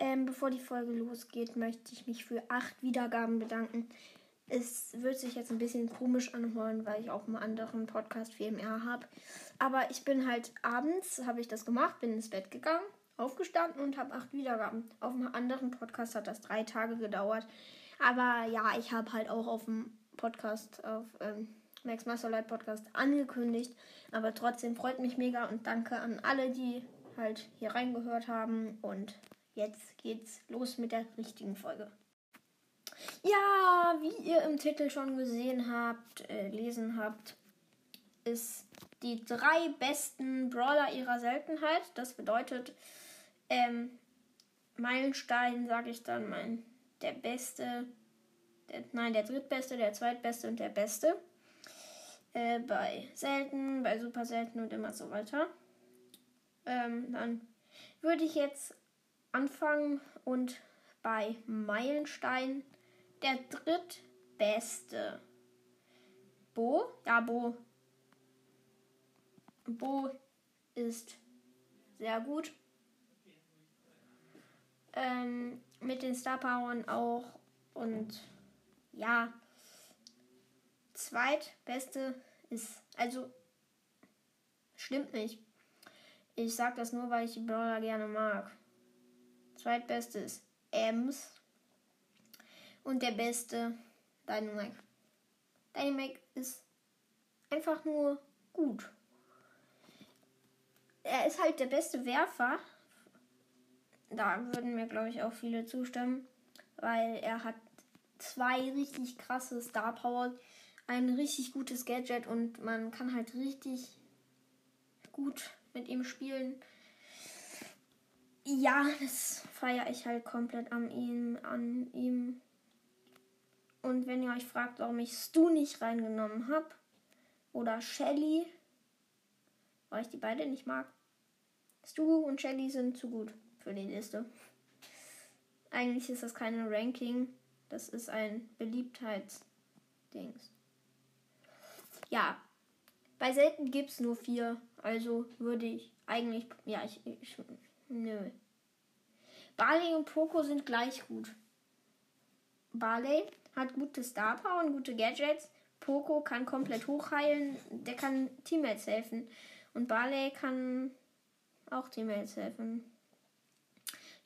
Ähm, bevor die Folge losgeht, möchte ich mich für acht Wiedergaben bedanken. Es wird sich jetzt ein bisschen komisch anhören, weil ich auch einen anderen Podcast für MR habe. Aber ich bin halt abends, habe ich das gemacht, bin ins Bett gegangen, aufgestanden und habe acht Wiedergaben. Auf einem anderen Podcast hat das drei Tage gedauert. Aber ja, ich habe halt auch auf dem Podcast, auf ähm, Max Masterlight Podcast angekündigt. Aber trotzdem freut mich mega und danke an alle, die halt hier reingehört haben. Und jetzt geht's los mit der richtigen Folge. Ja, wie ihr im Titel schon gesehen habt, äh, lesen habt, ist die drei besten Brawler ihrer Seltenheit. Das bedeutet, ähm, Meilenstein, sage ich dann, mein, der beste, der, nein, der drittbeste, der zweitbeste und der beste. Äh, bei selten, bei super selten und immer so weiter. Ähm, dann würde ich jetzt anfangen und bei Meilenstein der drittbeste. Bo, ja, Bo. Bo ist sehr gut. Ähm, mit den Star Powern auch. Und ja, zweitbeste ist, also, stimmt nicht. Ich sag das nur, weil ich die Brawler gerne mag. Zweitbeste ist Ems. Und der beste Dynamite. Dynamite ist einfach nur gut. Er ist halt der beste Werfer. Da würden mir, glaube ich, auch viele zustimmen. Weil er hat zwei richtig krasse Star Power, ein richtig gutes Gadget und man kann halt richtig gut mit ihm spielen. Ja, das feiere ich halt komplett an ihm, an ihm. Und wenn ihr euch fragt, warum ich Stu nicht reingenommen habe, oder Shelly, weil ich die beide nicht mag. Stu und Shelly sind zu gut für die Liste. Eigentlich ist das keine Ranking, das ist ein Beliebtheitsdings. Ja, bei selten gibt es nur vier, also würde ich eigentlich, ja, ich, ich nö. Barley und Poco sind gleich gut. Barley hat gute Star Power und gute Gadgets. Poco kann komplett hochheilen, der kann Teammates helfen. Und Barley kann auch Teammates helfen.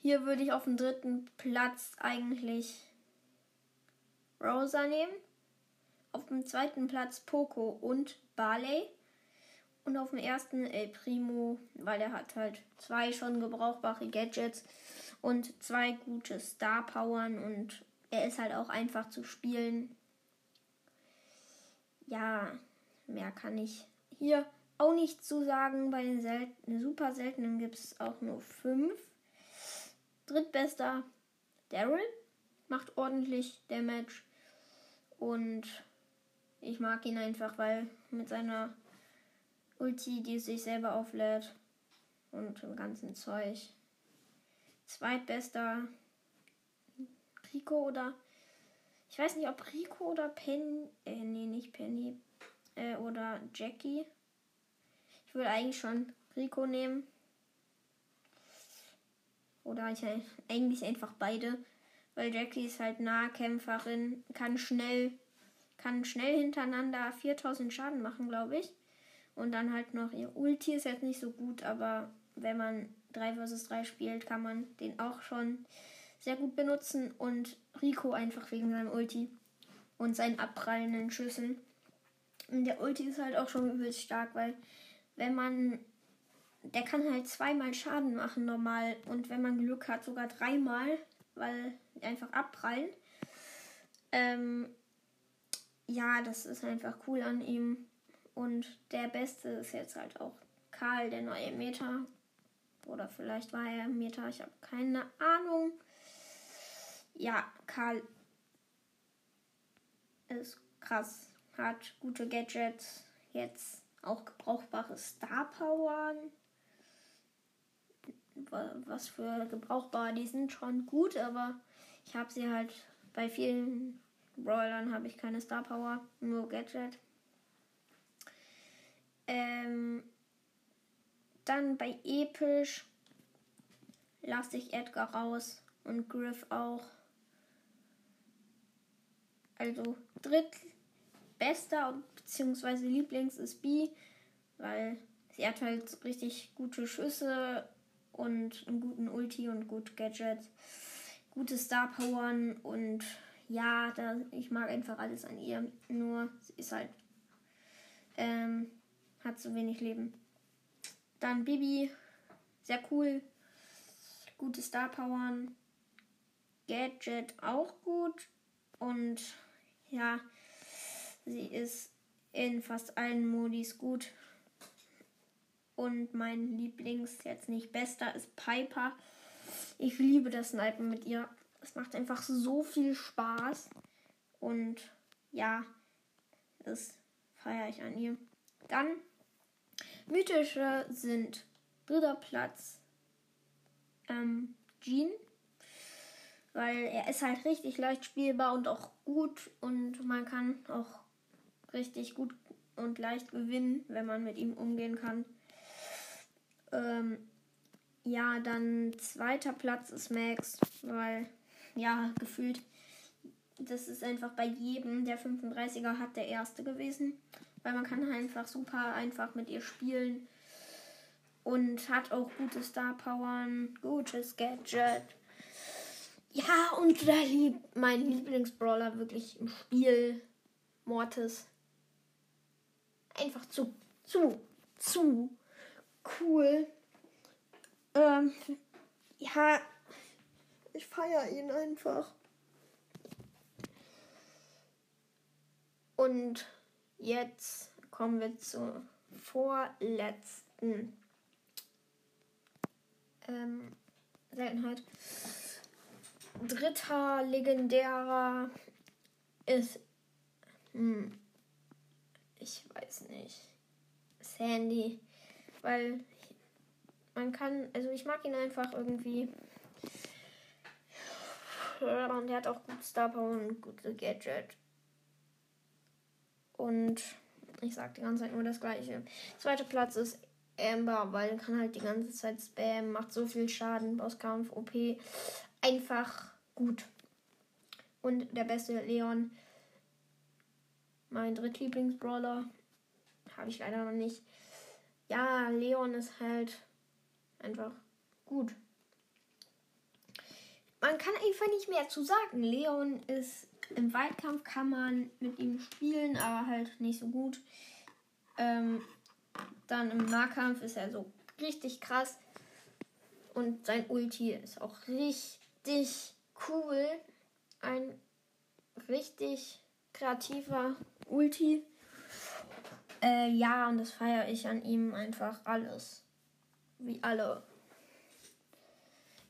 Hier würde ich auf dem dritten Platz eigentlich Rosa nehmen. Auf dem zweiten Platz Poco und Barley. Und auf dem ersten El Primo, weil er hat halt zwei schon gebrauchbare Gadgets und zwei gute Star Powern und er ist halt auch einfach zu spielen. Ja, mehr kann ich hier auch nicht zu sagen. Bei den selten, super seltenen gibt es auch nur fünf. Drittbester Daryl macht ordentlich Damage und ich mag ihn einfach, weil mit seiner Ulti, die sich selber auflädt und dem ganzen Zeug. Zweitbester Rico oder ich weiß nicht, ob Rico oder Penny, äh, nee, nicht Penny, äh, oder Jackie. Ich würde eigentlich schon Rico nehmen. Oder ich eigentlich einfach beide. Weil Jackie ist halt Nahkämpferin, kann schnell, kann schnell hintereinander 4000 Schaden machen, glaube ich. Und dann halt noch ihr Ulti ist jetzt nicht so gut, aber wenn man 3 vs 3 spielt, kann man den auch schon sehr gut benutzen. Und Rico einfach wegen seinem Ulti und seinen abprallenden Schüssen. Und der Ulti ist halt auch schon übelst stark, weil wenn man. Der kann halt zweimal Schaden machen normal. Und wenn man Glück hat, sogar dreimal, weil die einfach abprallen. Ähm, ja, das ist einfach cool an ihm. Und der Beste ist jetzt halt auch Karl, der neue Meta. Oder vielleicht war er Meta, ich habe keine Ahnung. Ja, Karl ist krass. Hat gute Gadgets. Jetzt auch gebrauchbare Star Powern. Was für gebrauchbare, die sind schon gut, aber ich habe sie halt bei vielen Brawlern habe ich keine Star Power, nur Gadget. Ähm, dann bei episch lasse ich Edgar raus und Griff auch. Also drittbester bzw. Lieblings ist B, weil sie hat halt richtig gute Schüsse und einen guten Ulti und gut Gadgets, gute Star Powern und ja, da, ich mag einfach alles an ihr. Nur sie ist halt ähm, hat zu wenig Leben. Dann Bibi, sehr cool, gute Star Powern, Gadget auch gut und ja, sie ist in fast allen Modis gut. Und mein Lieblings, jetzt nicht bester, ist Piper. Ich liebe das Snipen mit ihr. Es macht einfach so viel Spaß. Und ja, das feiere ich an ihr. Dann mythische sind dritter Platz ähm, Jean weil er ist halt richtig leicht spielbar und auch gut und man kann auch richtig gut und leicht gewinnen, wenn man mit ihm umgehen kann. Ähm, ja, dann zweiter Platz ist Max, weil ja, gefühlt, das ist einfach bei jedem, der 35er hat, der erste gewesen, weil man kann einfach super einfach mit ihr spielen und hat auch gute Star Powern, gutes Gadget ja, und da liebt mein Lieblingsbrawler wirklich im Spiel Mortis. Einfach zu, zu, zu cool. Ähm, ja, ich feiere ihn einfach. Und jetzt kommen wir zur vorletzten ähm, Seltenheit dritter legendärer ist. Hm, ich weiß nicht. Sandy. Weil man kann. Also ich mag ihn einfach irgendwie. Und er hat auch gut Star Power und gute Gadget. Und ich sag die ganze Zeit nur das gleiche. Zweiter Platz ist Amber, weil kann halt die ganze Zeit spammen, macht so viel Schaden, Bosskampf, OP einfach gut. Und der beste Leon, mein drittlieblingsbrawler, habe ich leider noch nicht. Ja, Leon ist halt einfach gut. Man kann einfach nicht mehr zu sagen. Leon ist im Weitkampf kann man mit ihm spielen, aber halt nicht so gut. Ähm, dann im Nahkampf ist er so richtig krass. Und sein Ulti ist auch richtig richtig cool. Ein richtig kreativer Ulti. Äh, ja, und das feiere ich an ihm einfach alles. Wie alle.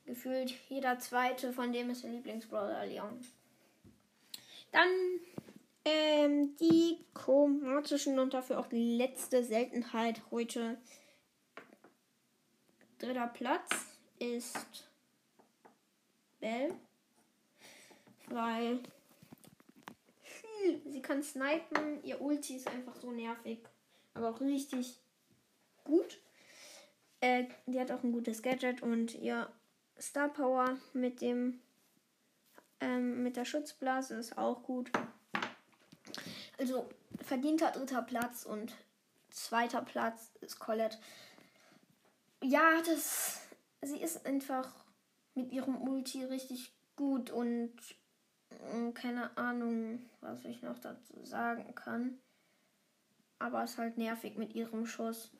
Gefühlt jeder zweite von dem ist der Lieblingsbrother Leon. Dann ähm, die chromatischen und dafür auch die letzte Seltenheit heute. Dritter Platz ist Bell. Weil sie kann snipen. Ihr Ulti ist einfach so nervig. Aber auch richtig gut. Äh, die hat auch ein gutes Gadget und ihr Star Power mit dem mit der Schutzblase ist auch gut. Also verdienter dritter Platz und zweiter Platz ist Colette. Ja, das sie ist einfach mit ihrem Ulti richtig gut und äh, keine Ahnung, was ich noch dazu sagen kann. Aber es ist halt nervig mit ihrem Schuss.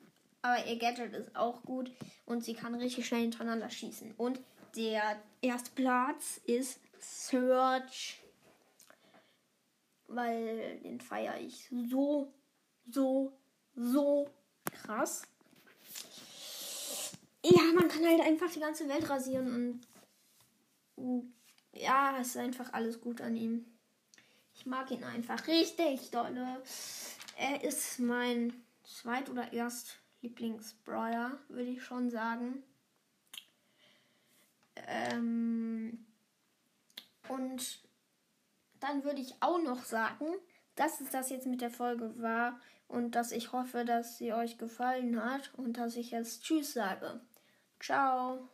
Aber ihr Gadget ist auch gut und sie kann richtig schnell hintereinander schießen. Und der erste Platz ist Search. Weil den feiere ich so, so, so krass ja, man kann halt einfach die ganze Welt rasieren und ja, es ist einfach alles gut an ihm. Ich mag ihn einfach richtig dolle. Er ist mein zweit- oder erst Lieblingsbrawler, würde ich schon sagen. Ähm und dann würde ich auch noch sagen, dass es das jetzt mit der Folge war und dass ich hoffe, dass sie euch gefallen hat und dass ich jetzt Tschüss sage. Ciao.